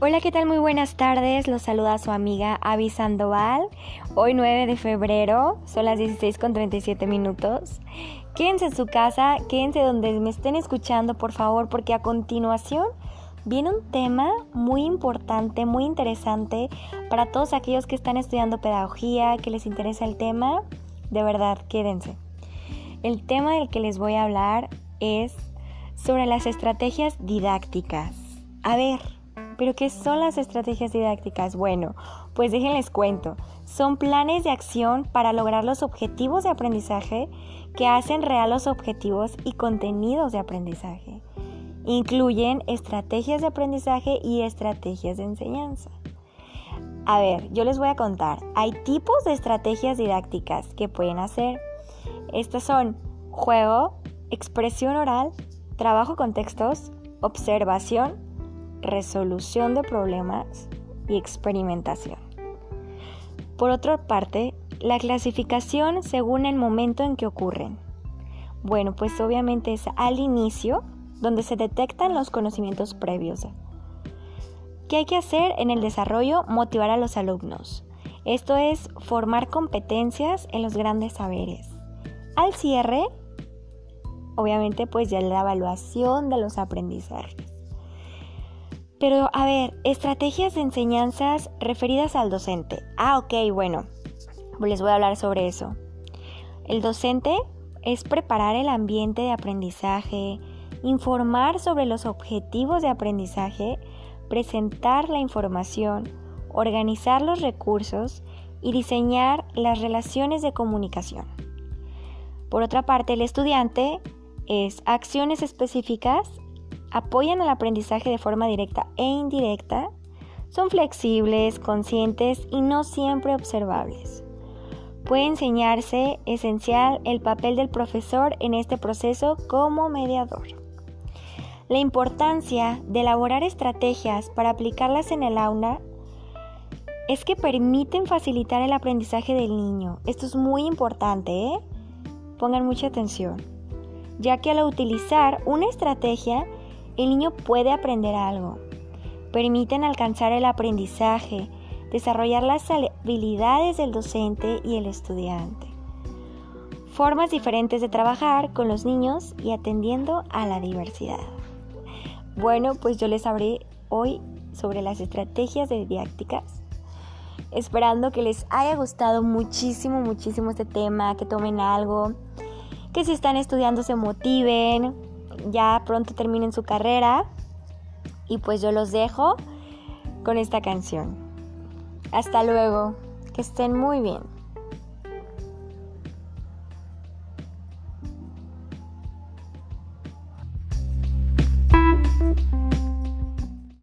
Hola, ¿qué tal? Muy buenas tardes. Los saluda su amiga Avi Sandoval. Hoy 9 de febrero, son las 16 con 37 minutos. Quédense en su casa, quédense donde me estén escuchando, por favor, porque a continuación viene un tema muy importante, muy interesante para todos aquellos que están estudiando pedagogía, que les interesa el tema. De verdad, quédense. El tema del que les voy a hablar es sobre las estrategias didácticas. A ver, ¿Pero qué son las estrategias didácticas? Bueno, pues déjenles cuento. Son planes de acción para lograr los objetivos de aprendizaje que hacen real los objetivos y contenidos de aprendizaje. Incluyen estrategias de aprendizaje y estrategias de enseñanza. A ver, yo les voy a contar. Hay tipos de estrategias didácticas que pueden hacer. Estas son juego, expresión oral, trabajo con textos, observación, resolución de problemas y experimentación. Por otra parte, la clasificación según el momento en que ocurren. Bueno, pues obviamente es al inicio donde se detectan los conocimientos previos. ¿Qué hay que hacer en el desarrollo? Motivar a los alumnos. Esto es formar competencias en los grandes saberes. Al cierre, obviamente pues ya la evaluación de los aprendizajes. Pero a ver, estrategias de enseñanzas referidas al docente. Ah, ok, bueno, les voy a hablar sobre eso. El docente es preparar el ambiente de aprendizaje, informar sobre los objetivos de aprendizaje, presentar la información, organizar los recursos y diseñar las relaciones de comunicación. Por otra parte, el estudiante es acciones específicas apoyan al aprendizaje de forma directa e indirecta, son flexibles, conscientes y no siempre observables. Puede enseñarse esencial el papel del profesor en este proceso como mediador. La importancia de elaborar estrategias para aplicarlas en el aula es que permiten facilitar el aprendizaje del niño. Esto es muy importante, ¿eh? Pongan mucha atención, ya que al utilizar una estrategia el niño puede aprender algo. Permiten alcanzar el aprendizaje, desarrollar las habilidades del docente y el estudiante. Formas diferentes de trabajar con los niños y atendiendo a la diversidad. Bueno, pues yo les hablé hoy sobre las estrategias de didácticas. Esperando que les haya gustado muchísimo, muchísimo este tema, que tomen algo, que si están estudiando se motiven, ya pronto terminen su carrera. Y pues yo los dejo con esta canción. Hasta luego, que estén muy bien.